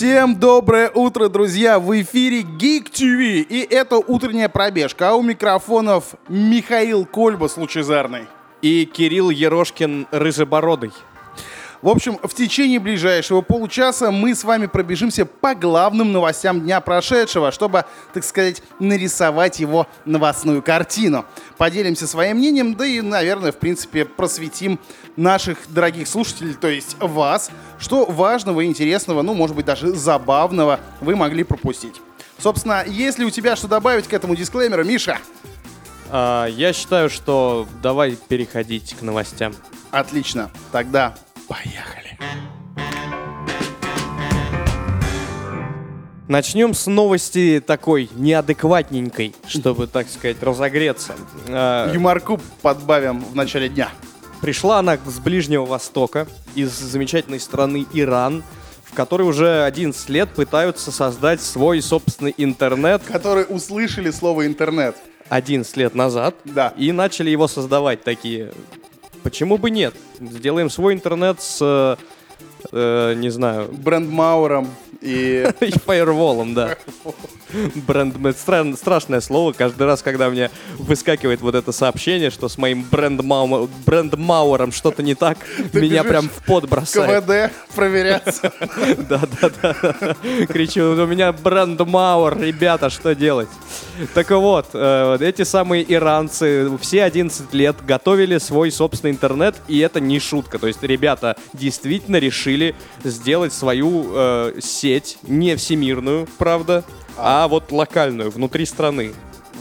Всем доброе утро, друзья! В эфире Geek TV, и это утренняя пробежка. А у микрофонов Михаил Кольбас лучезарный. И Кирилл Ерошкин рыжебородый. В общем, в течение ближайшего получаса мы с вами пробежимся по главным новостям дня прошедшего, чтобы, так сказать, нарисовать его новостную картину. Поделимся своим мнением, да и, наверное, в принципе, просветим наших дорогих слушателей, то есть вас, что важного, интересного, ну, может быть, даже забавного вы могли пропустить. Собственно, если у тебя что добавить к этому дисклеймеру, Миша? А, я считаю, что давай переходить к новостям. Отлично. Тогда Поехали. Начнем с новости такой неадекватненькой, чтобы, так сказать, разогреться. А, Юморку подбавим в начале дня. Пришла она с Ближнего Востока, из замечательной страны Иран, в которой уже 11 лет пытаются создать свой собственный интернет. Которые услышали слово интернет. 11 лет назад. Да. И начали его создавать такие Почему бы нет? Сделаем свой интернет с, э, не знаю... Брендмауром и... И фаерволом, да. Бренд... Стра... Страшное слово. Каждый раз, когда мне выскакивает вот это сообщение, что с моим брендмау... брендмауэром что-то не так, Ты меня прям в пот бросает. КВД проверяться. Да-да-да. Кричу, у меня брендмауэр, ребята, что делать? Так вот, э, эти самые иранцы все 11 лет готовили свой собственный интернет, и это не шутка. То есть ребята действительно решили сделать свою э, сеть, не всемирную, правда, а, а вот локальную, внутри страны.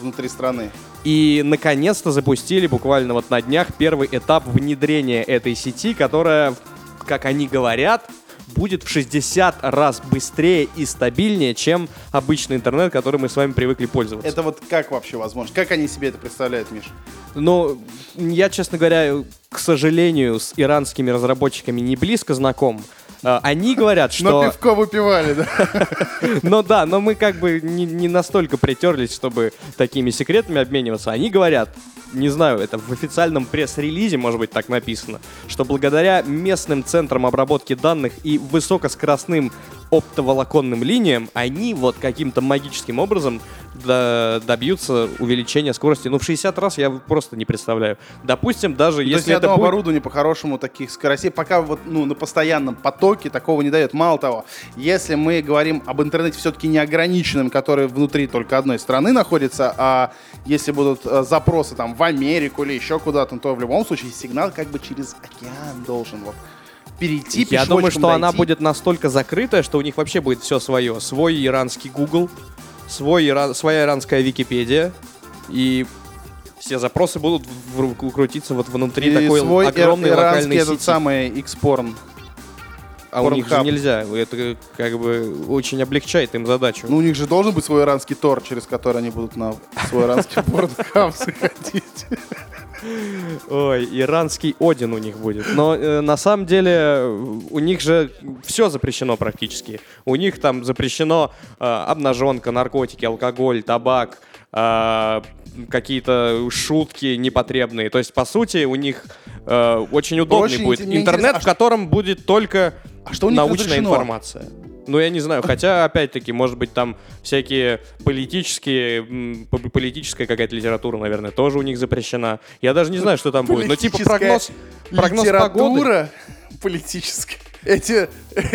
Внутри страны. И наконец-то запустили буквально вот на днях первый этап внедрения этой сети, которая, как они говорят, будет в 60 раз быстрее и стабильнее, чем обычный интернет, который мы с вами привыкли пользоваться. Это вот как вообще возможно? Как они себе это представляют, Миш? Ну, я, честно говоря, к сожалению, с иранскими разработчиками не близко знаком. А, они говорят, что... Но пивко выпивали, да? Ну да, но мы как бы не, не настолько притерлись, чтобы такими секретами обмениваться. Они говорят, не знаю, это в официальном пресс-релизе, может быть, так написано, что благодаря местным центрам обработки данных и высокоскоростным оптоволоконным линиям, они вот каким-то магическим образом добьются увеличения скорости. Ну, в 60 раз я просто не представляю. Допустим, даже ну, если это будет... оборудование по-хорошему таких скоростей пока вот ну, на постоянном потоке такого не дает. Мало того, если мы говорим об интернете все-таки неограниченном, который внутри только одной страны находится, а если будут э, запросы там в Америку или еще куда-то, то в любом случае сигнал как бы через океан должен вот перейти Я думаю, что дойти. она будет настолько закрытая, что у них вообще будет все свое. Свой иранский Google, свой, иран, своя иранская Википедия, и все запросы будут в, в, крутиться вот внутри и такой свой огромной локальной сети. этот самый X-Porn. А у них же нельзя. Это как бы очень облегчает им задачу. Ну, у них же должен быть свой иранский тор, через который они будут на свой иранский порнхаб заходить. Ой, иранский Один у них будет. Но э, на самом деле у них же все запрещено практически. У них там запрещено э, обнаженка, наркотики, алкоголь, табак, э, какие-то шутки непотребные. То есть, по сути, у них э, очень удобный очень будет интернет, а в котором будет только а что научная информация. Ну, я не знаю, хотя, опять-таки, может быть, там всякие политические, политическая какая-то литература, наверное, тоже у них запрещена. Я даже не знаю, что там будет. Но типа прогноз, прогноз погоды. политическая. Эти,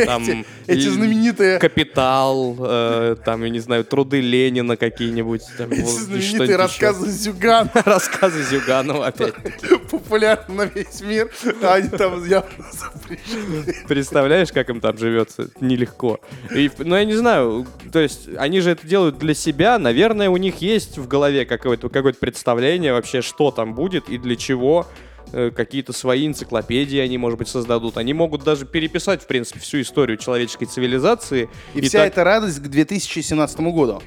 там эти, эти знаменитые... Капитал, э, там, я не знаю, труды Ленина какие-нибудь. Там, эти знаменитые рассказы еще. Зюганова. рассказы Зюганова опять. Популярны на весь мир, а они там явно Представляешь, как им там живется? Нелегко. И, ну, я не знаю, то есть они же это делают для себя. Наверное, у них есть в голове какое-то какое представление вообще, что там будет и для чего. Э, какие-то свои энциклопедии они, может быть, создадут. Они могут даже переписать, в принципе, всю историю человеческой цивилизации. И, и вся так... эта радость к 2017 году.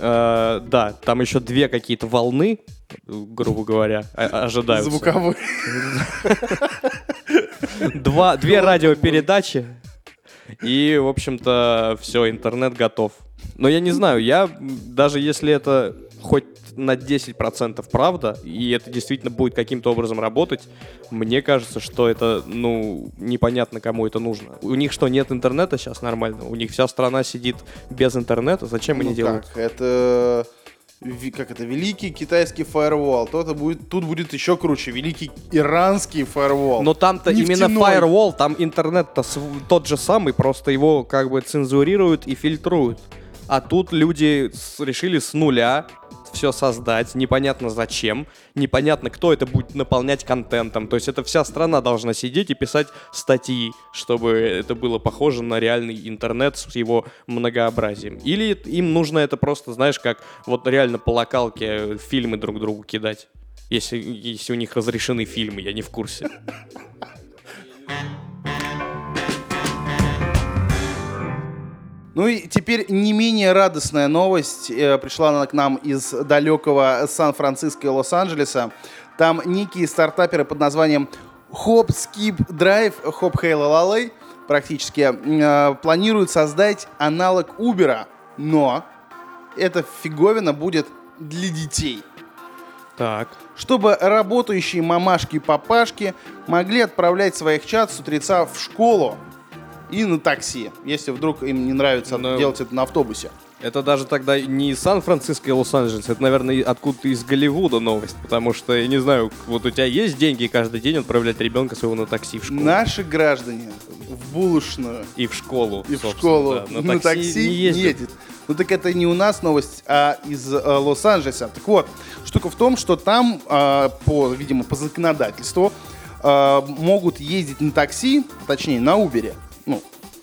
Э, да, там еще две какие-то волны, грубо говоря, ожидаются. Звуковые. Два, две радиопередачи. И, в общем-то, все, интернет готов. Но я не знаю, я даже если это хоть на 10% правда, и это действительно будет каким-то образом работать, мне кажется, что это, ну, непонятно, кому это нужно. У них что, нет интернета сейчас нормально? У них вся страна сидит без интернета? Зачем ну они делают? Как? Это ви- как это, великий китайский фаервол, то это будет, тут будет еще круче, великий иранский фаервол. Но там-то именно firewall, там интернет-то тот же самый, просто его как бы цензурируют и фильтруют. А тут люди решили с нуля все создать, непонятно зачем, непонятно, кто это будет наполнять контентом. То есть это вся страна должна сидеть и писать статьи, чтобы это было похоже на реальный интернет с его многообразием. Или им нужно это просто, знаешь, как вот реально по локалке фильмы друг другу кидать. Если, если у них разрешены фильмы, я не в курсе. Ну и теперь не менее радостная новость э, пришла она к нам из далекого Сан-Франциско и Лос-Анджелеса. Там некие стартаперы под названием Hop Skip Drive, Hop Hail Lalay практически э, планируют создать аналог Uber, но эта фиговина будет для детей Так. чтобы работающие мамашки и папашки могли отправлять своих чат с утреца в школу и на такси, если вдруг им не нравится Но- делать это на автобусе. Это даже тогда не из Сан-Франциско и Лос-Анджелес, это, наверное, откуда-то из Голливуда новость, потому что, я не знаю, вот у тебя есть деньги каждый день отправлять ребенка своего на такси в школу? Наши граждане в булочную И в школу, и в школу да. на, такси, не ездят. едет. Ну так это не у нас новость, а из э, Лос-Анджелеса. Так вот, штука в том, что там, э, по, видимо, по законодательству, э, могут ездить на такси, точнее на Убере.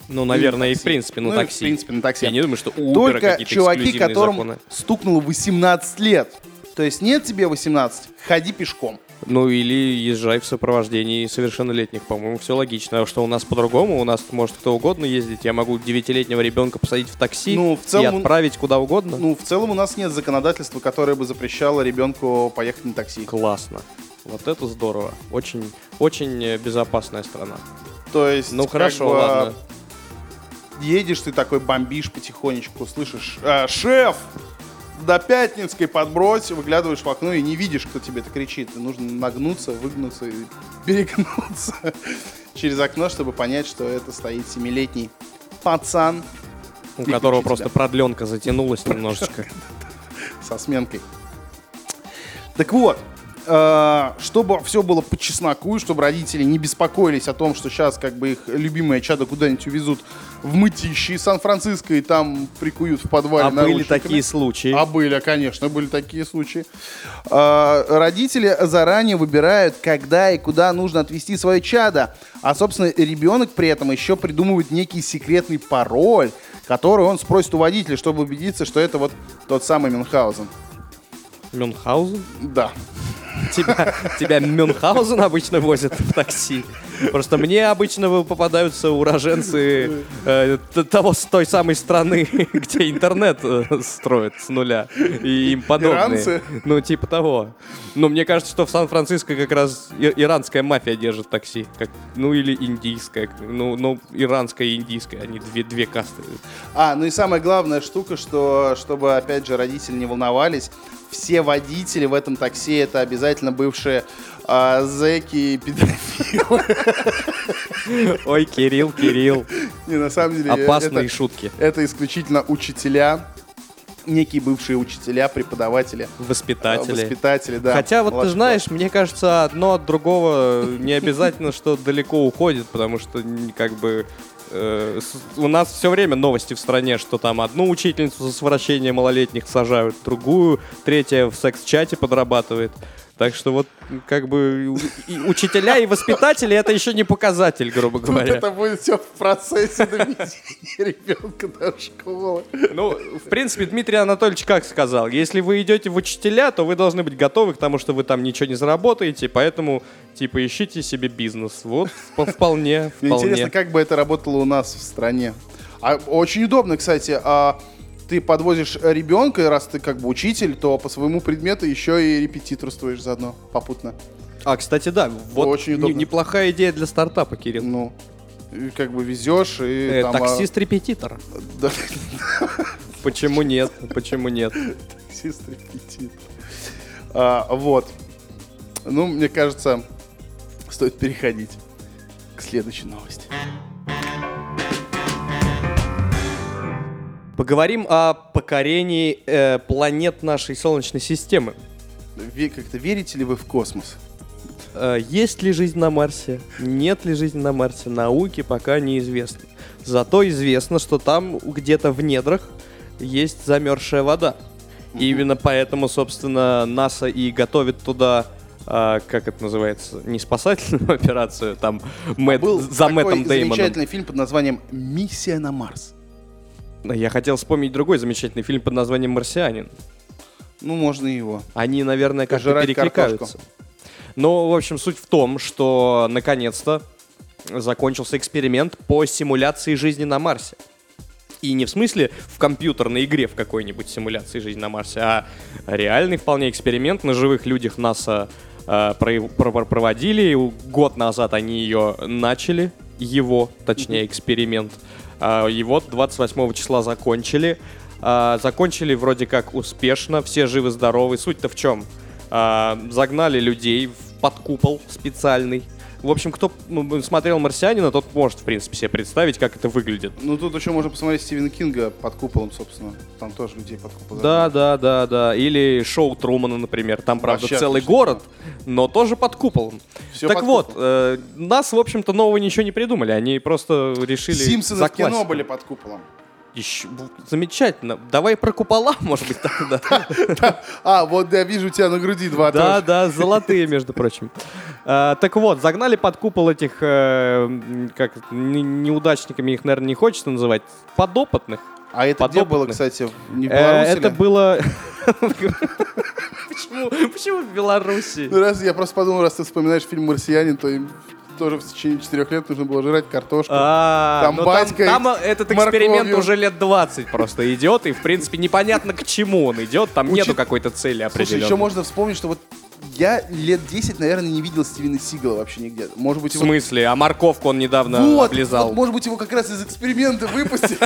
Ну, Ну, наверное, и в принципе на Ну, и в такси. принципе на такси. Я не думаю, что у Uber Только какие-то чуваки, которым законы. стукнуло 18 лет. То есть нет тебе 18, ходи пешком. Ну, или езжай в сопровождении совершеннолетних, по-моему, все логично. А что у нас по-другому? У нас может кто угодно ездить. Я могу девятилетнего ребенка посадить в такси Ну, в и целом- отправить куда угодно. Ну, в целом у нас нет законодательства, которое бы запрещало ребенку поехать на такси. Классно. Вот это здорово. Очень, очень э, безопасная страна. То есть, Ну хорошо, бы, ладно. Едешь ты такой, бомбишь потихонечку, слышишь, «А, шеф, до Пятницкой подбрось, выглядываешь в окно и не видишь, кто тебе это кричит. И нужно нагнуться, выгнуться и перегнуться через окно, чтобы понять, что это стоит семилетний пацан У которого просто тебя. продленка затянулась немножечко. со сменкой. Так вот, э, чтобы все было по чесноку, и чтобы родители не беспокоились о том, что сейчас как бы их любимое чадо куда-нибудь увезут в мытищи из Сан-Франциско и там прикуют в подвале А были такие случаи. А были, конечно, были такие случаи. А, Родители заранее выбирают, когда и куда нужно отвезти свое чадо. А, собственно, ребенок при этом еще придумывает некий секретный пароль, который он спросит у водителя, чтобы убедиться, что это вот тот самый Мюнхгаузен. Мюнхгаузен? Да. Тебя, тебя Мюнхгаузен обычно возят в такси. Просто мне обычно попадаются уроженцы э, того, с той самой страны, где интернет э, строят с нуля. И им подобные. Иранцы? Ну, типа того. Но мне кажется, что в Сан-Франциско как раз иранская мафия держит такси. Как, ну, или индийская. Ну, ну, иранская и индийская. Они две, две касты. А, ну и самая главная штука, что, чтобы, опять же, родители не волновались, все водители в этом такси это обязательно бывшие а, зэки и педофилы. Ой, Кирилл, Кирилл. Не, на самом деле, Опасные это, шутки. это исключительно учителя, некие бывшие учителя, преподаватели, Воспитатели. воспитатели, да. Хотя вот ты знаешь, мне кажется, одно от другого не обязательно, что далеко уходит, потому что как бы э, у нас все время новости в стране, что там одну учительницу за совращение малолетних сажают, другую, третья в секс-чате подрабатывает. Так что вот как бы и учителя и воспитатели это еще не показатель, грубо Тут говоря. это будет все в процессе доведения ребенка до школы. Ну, в принципе, Дмитрий Анатольевич как сказал, если вы идете в учителя, то вы должны быть готовы к тому, что вы там ничего не заработаете, поэтому, типа, ищите себе бизнес. Вот, вп- вполне, Мне вполне. интересно, как бы это работало у нас в стране. А, очень удобно, кстати. А, ты подвозишь ребенка, и раз ты как бы учитель, то по своему предмету еще и репетиторствуешь заодно, попутно. А, кстати, да, вот Очень удобно. неплохая идея для стартапа, Кирилл. Ну, и как бы везешь и Э, там... а, Таксист-репетитор. да, Почему нет? Почему нет? таксист-репетитор. А, вот. Ну, мне кажется, стоит переходить к следующей новости. Поговорим о покорении э, планет нашей Солнечной системы. Ве- Как-то верите ли вы в космос? Э, есть ли жизнь на Марсе? Нет ли жизни на Марсе? Науке пока неизвестно. Зато известно, что там где-то в недрах есть замерзшая вода. И именно поэтому, собственно, НАСА и готовит туда, а, как это называется, не спасательную операцию, там Мэтт- Был за такой Мэттом Деймоном. замечательный фильм под названием «Миссия на Марс». Я хотел вспомнить другой замечательный фильм под названием «Марсианин». Ну, можно его. Они, наверное, как-то перекликаются. картошку. Но, в общем, суть в том, что наконец-то закончился эксперимент по симуляции жизни на Марсе. И не в смысле в компьютерной игре в какой-нибудь симуляции жизни на Марсе, а реальный вполне эксперимент на живых людях НАСА э, про- про- проводили. Год назад они ее начали, его, точнее, эксперимент. А, И вот 28 числа закончили. А, Закончили вроде как успешно, все живы-здоровы. Суть-то в чем? А, Загнали людей в под купол специальный. В общем, кто смотрел «Марсианина», тот может, в принципе, себе представить, как это выглядит. Ну, тут еще можно посмотреть Стивена Кинга под куполом, собственно. Там тоже людей под куполом. Да, да, да, да. Или шоу Трумана, например. Там, правда, Вообще целый отличный город, но тоже под куполом. Всё так под вот, куполом. э, нас, в общем-то, нового ничего не придумали. Они просто решили Симпсоны за в кино были под куполом. Бу- замечательно. Давай про купола, может быть, тогда. А, вот я вижу у тебя на груди два Да, да, золотые, между прочим. А, так вот, загнали под купол этих, э, как неудачниками их, наверное, не хочется называть, подопытных. А это где было, кстати, не в Э, Беларуси это было... Почему? Почему в Беларуси? Ну, раз я просто подумал, раз ты вспоминаешь фильм «Марсианин», то им тоже в течение четырех лет нужно было жрать картошку. А, Там ну батька там, там этот морковью. эксперимент уже лет 20 просто идет, и, в принципе, непонятно, к чему он идет. Там Учит- нету какой-то цели Слушай, определенной. еще можно вспомнить, что вот я лет 10, наверное, не видел Стивена Сигала вообще нигде. Может быть, В его... смысле? А морковку он недавно Вот, облизал. вот, может быть, его как раз из эксперимента выпустили.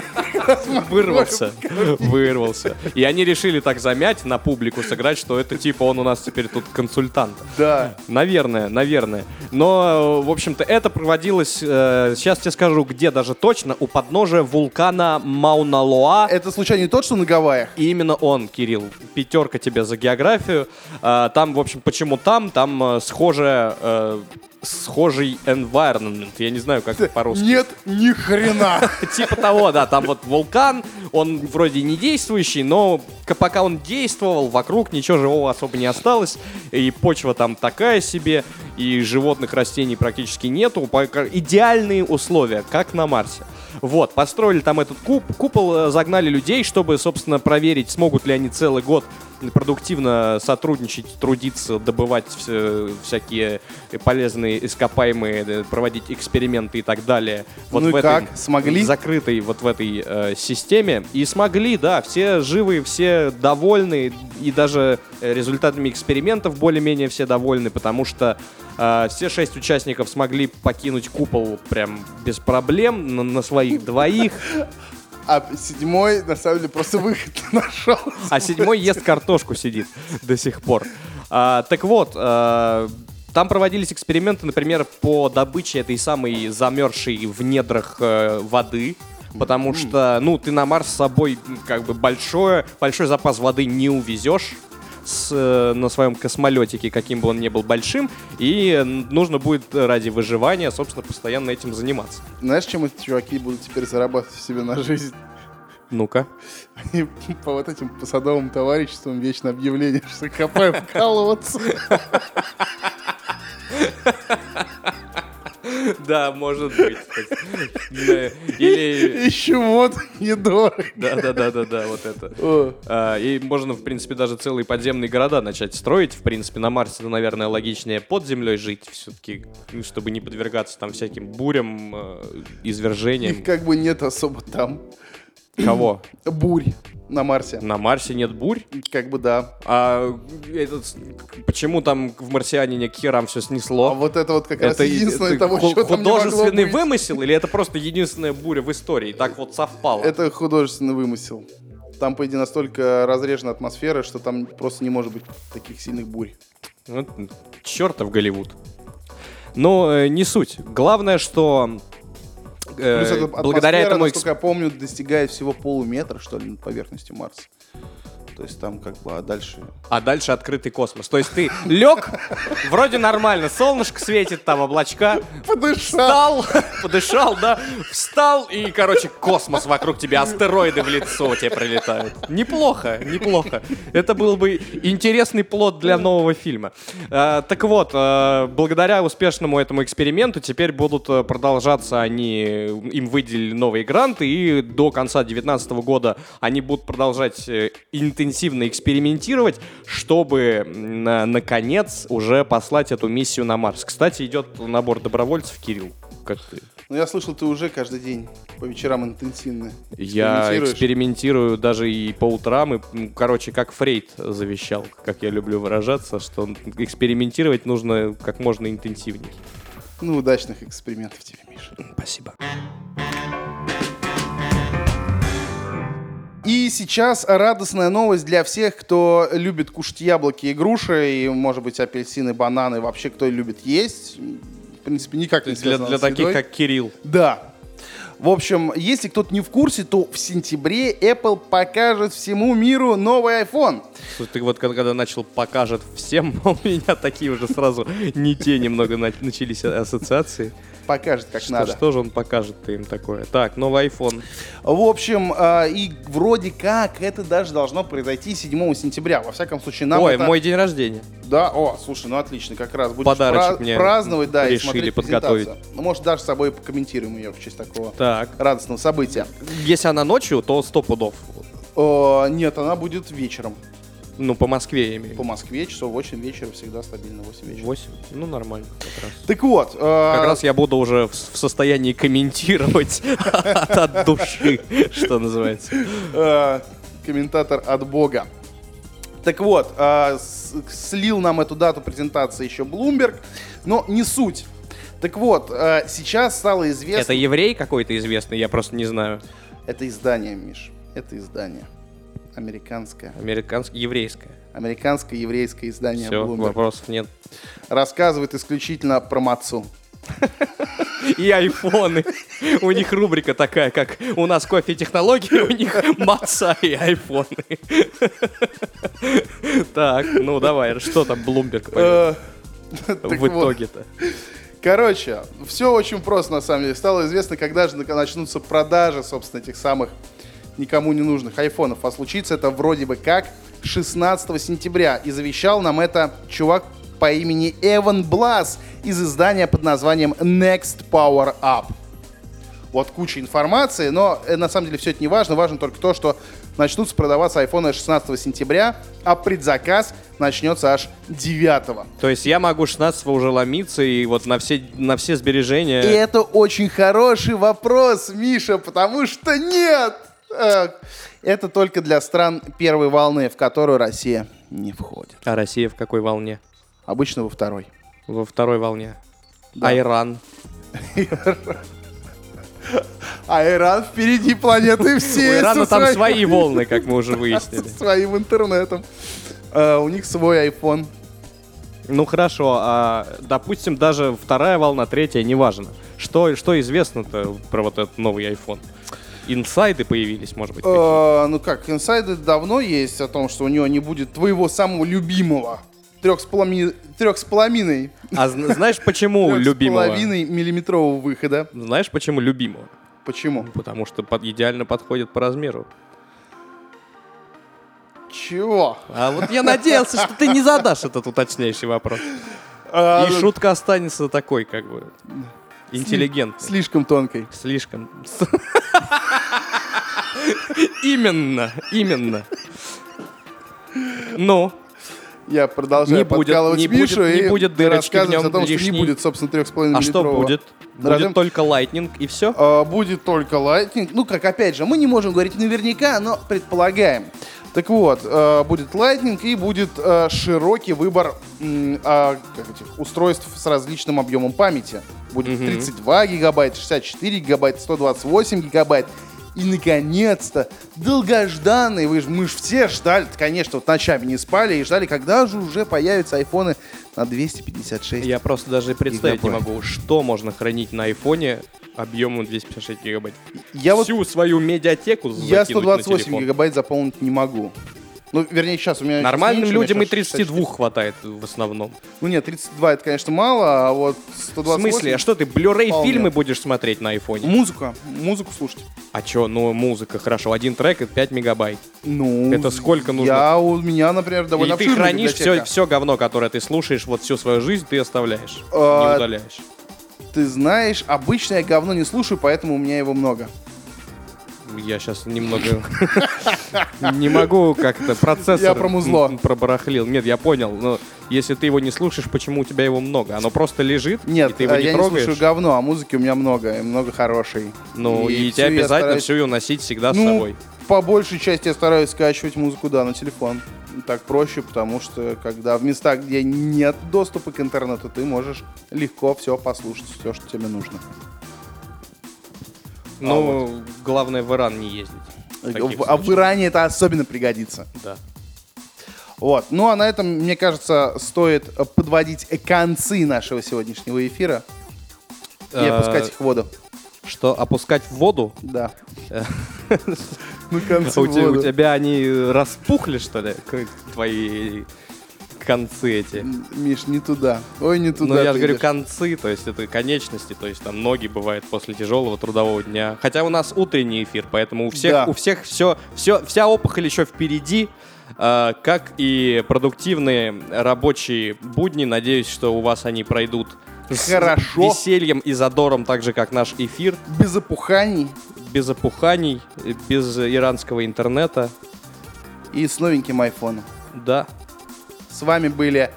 Вырвался. Вырвался. И они решили так замять на публику, сыграть, что это типа он у нас теперь тут консультант. Да. Наверное, наверное. Но, э, в общем-то, это проводилось, э, сейчас тебе скажу, где даже точно, у подножия вулкана Мауна-Лоа. Это случайно не тот, что на Гавайях? И именно он, Кирилл. Пятерка тебе за географию. А, там, в общем, почему там? Там э, схожая, э, схожий environment. Я не знаю, как это по-русски. Нет, ни хрена. Типа того, да, там вот вулкан, он вроде не действующий, но пока он действовал, вокруг ничего живого особо не осталось, и почва там такая себе, и животных, растений практически нету, идеальные условия, как на Марсе. Вот, построили там этот куп, купол, э, загнали людей, чтобы, собственно, проверить, смогут ли они целый год продуктивно сотрудничать, трудиться, добывать вс- всякие полезные ископаемые, э, проводить эксперименты и так далее. Вот Ну и в этой как? Смогли? закрытой вот в этой э, системе. И смогли, да, все живы, все довольны, и даже э, результатами экспериментов более-менее все довольны, потому что э, все шесть участников смогли покинуть купол прям без проблем на, на своих двоих, А седьмой, на самом деле, просто выход нашел. а седьмой ест картошку сидит до сих пор. А, так вот, э, там проводились эксперименты, например, по добыче этой самой замерзшей в недрах э, воды. Потому что, ну, ты на Марс с собой как бы большое, большой запас воды не увезешь с, э, на своем космолетике, каким бы он ни был большим, и нужно будет ради выживания, собственно, постоянно этим заниматься. Знаешь, чем эти чуваки будут теперь зарабатывать себе на жизнь? Ну-ка. Они по вот этим по садовым товариществам вечно объявление, что копаем колодцы. Да, может быть. Или... Ищу вот недорого. Да-да-да-да-да, вот это. А, И можно, в принципе, даже целые подземные города начать строить. В принципе, на Марсе, ну, наверное, логичнее под землей жить, все-таки, чтобы не подвергаться там всяким бурям, э, извержениям. Их как бы нет особо там. Кого? Бурь на Марсе. На Марсе нет бурь? Как бы да. А этот, почему там в марсианине к херам все А снесло? вот это вот как раз Это, единственное это того, что там не художественный быть. вымысел или это просто единственная буря в истории? Так вот совпало. Это художественный вымысел. Там, по идее, настолько разрежена атмосфера, что там просто не может быть таких сильных бурь. Ну, чертов Голливуд. Но э, не суть. Главное, что э, Плюс эта благодаря атмосфера, этому... насколько я помню, достигает всего полуметра, что ли, над поверхностью Марса. То есть там как бы, а дальше... А дальше открытый космос. То есть ты лег, вроде нормально, солнышко светит, там облачка. Подышал! Встал, подышал, да, встал, и, короче, космос вокруг тебя, астероиды в лицо тебе прилетают. Неплохо, неплохо. Это был бы интересный плод для нового фильма. А, так вот, а, благодаря успешному этому эксперименту теперь будут э, продолжаться они, им выделили новые гранты, и до конца 2019 года они будут продолжать э, интенсивно экспериментировать, чтобы, на- наконец, уже послать эту миссию на Марс. Кстати, идет набор добровольцев, Кирилл. Как ты? Ну, я слышал, ты уже каждый день по вечерам интенсивно Я экспериментирую даже и по утрам, и, короче, как Фрейд завещал, как я люблю выражаться, что экспериментировать нужно как можно интенсивней. Ну, удачных экспериментов тебе, Миша. Спасибо. И сейчас радостная новость для всех, кто любит кушать яблоки и груши, и, может быть, апельсины, бананы, вообще, кто любит есть. В принципе, никак не Для, связано для с таких, едой. как Кирилл. Да. В общем, если кто-то не в курсе, то в сентябре Apple покажет всему миру новый iPhone. Слушай, ты вот когда, начал покажет всем, у меня такие уже сразу не те немного на- начались ассоциации. Покажет, как Что, надо. что же он покажет им такое? Так, новый iPhone. В общем, а, и вроде как это даже должно произойти 7 сентября. Во всяком случае, нам Ой, это... мой день рождения. Да, о, слушай, ну отлично, как раз будешь Подарочек пра- мне праздновать, да, и решили смотреть подготовить. Ну, может, даже с собой покомментируем ее в честь такого Так. радостного события. Если она ночью, то сто пудов. О, нет, она будет вечером. Ну, по Москве я имею. По. Москве часов 8 вечера, всегда стабильно 8 вечера. Восемь? Ну, нормально как раз. Так вот, э, Как раз я буду уже в, в состоянии комментировать от, души, что называется. э, комментатор от Бога. Так вот, э, слил нам эту дату презентации еще Bloomberg, но не суть. Так вот, э, сейчас стало известно... Это еврей какой-то известный, я просто не знаю. Это издание, Миш. Это издание. Американское. Американское, еврейское. Американское еврейское издание Все, Bloomberg. вопросов нет. Рассказывает исключительно про Мацу. И айфоны. У них рубрика такая, как у нас кофе-технологии, у них маца и айфоны. Так, ну давай, что там Bloomberg Э, в итоге-то? Короче, все очень просто на самом деле. Стало известно, когда же начнутся продажи, собственно, этих самых никому не нужных айфонов. А случится это вроде бы как 16 сентября. И завещал нам это чувак по имени Эван Блас из издания под названием Next Power Up. Вот куча информации, но э, на самом деле все это не важно. Важно только то, что начнутся продаваться айфоны 16 сентября, а предзаказ начнется аж 9. То есть я могу 16 уже ломиться и вот на все, на все сбережения... И это очень хороший вопрос, Миша, потому что нет! Э, Это только для стран первой волны, в которую Россия не входит. А Россия в какой волне? Обычно во второй. Во второй волне. Да. А Иран? А Иран впереди планеты У всей. Ирана со там свои волны, как мы уже выяснили. своим интернетом. Э, У них свой iPhone. Ну хорошо, а допустим, даже вторая волна, третья, неважно. Что, что известно-то про вот этот новый iPhone? Инсайды появились, может быть? Э, Ну как, инсайды давно есть о том, что у него не будет твоего самого любимого. Трех с половиной, трех с половиной, А зн- знаешь, почему трех с любимого? половиной миллиметрового выхода. Знаешь, почему любимого? Почему? Потому что под- идеально подходит по размеру. Чего? А вот я надеялся, что ты не задашь этот уточняющий вопрос. А, И шутка останется такой, как бы, интеллигентной. Слишком тонкой. Слишком. Именно, именно. Ну, Я продолжаю Не будет- подкалывать не Мишу будет- не и будет дырочки в нем о том, что лишней. не будет, собственно, 3,5 а что будет? Будет только Lightning и все? А, будет только Lightning. Ну, как опять же, мы не можем говорить наверняка, но предполагаем. Так вот, э, будет Lightning и будет э, широкий выбор а, как этих, устройств с различным объемом памяти. Будет 32 гигабайта, 64 гигабайта, 128 гигабайт И, наконец-то, долгожданный, вы мы же все ждали, конечно, вот ночами не спали и ждали, когда же уже появятся айфоны на 256 Я просто даже представить не Гигабайт. могу, что можно хранить на айфоне объемом 256 гигабайт. Я вот Всю свою медиатеку я закинуть на 128 телефон. гигабайт заполнить не могу. Ну, вернее, сейчас у меня... Нормальным меньше, людям и сейчас 32 хватает в основном. Ну нет, 32 это, конечно, мало, а вот В 128... смысле, а что ты, Blu-ray Вполне. фильмы будешь смотреть на айфоне? Музыка, музыку слушать. А чё, ну музыка, хорошо, один трек это 5 мегабайт. Ну, Это сколько нужно? Я, у меня, например, довольно Или ты хранишь все, все говно, которое ты слушаешь вот всю свою жизнь, ты оставляешь, А, не удаляешь. Ты знаешь, обычно я говно не слушаю, поэтому у меня его много. Я сейчас немного не могу как-то процессор Я про музло. м, пробарахлил. Нет, я понял. Но если ты его не слушаешь, почему у тебя его много? Оно просто лежит, и Нет, ты его э, не я не трогаешь. слушаю говно, а музыки у меня много, и много хорошей. ну и, всю тебе обязательно стараюсь- всю ее носить всегда с Ну, собой. по большей части я стараюсь скачивать музыку, да, на телефон. Так проще, потому что когда в местах, где нет доступа к интернету, ты можешь легко все послушать, все, что тебе нужно. Ну, главное в Иран не ездить. в таких В- а в. Иране это особенно пригодится. Да. Вот. Ну а на этом, мне кажется, стоит э, подводить концы нашего сегодняшнего эфира и Э, опускать их в воду. Что, опускать в воду? Да. Э. Ну, концы А у, тебя, они распухли, что ли, твои концы эти? Миш, не туда. Ой, не туда. Ну, я же говорю концы, то есть это конечности, то есть там ноги бывают после тяжелого трудового дня. Хотя у нас утренний эфир, поэтому у всех, Да. у всех все, все, вся опухоль еще впереди, э, как и продуктивные рабочие будни. Надеюсь, что у вас они пройдут с Хорошо. весельем и задором, так же как наш эфир, Без опуханий без опуханий, без иранского интернета. и с новеньким айфоном. Да. С вами были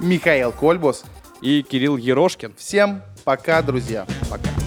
Михаил Кольбус. И Кирилл Ерошкин. Всем пока, друзья. Пока.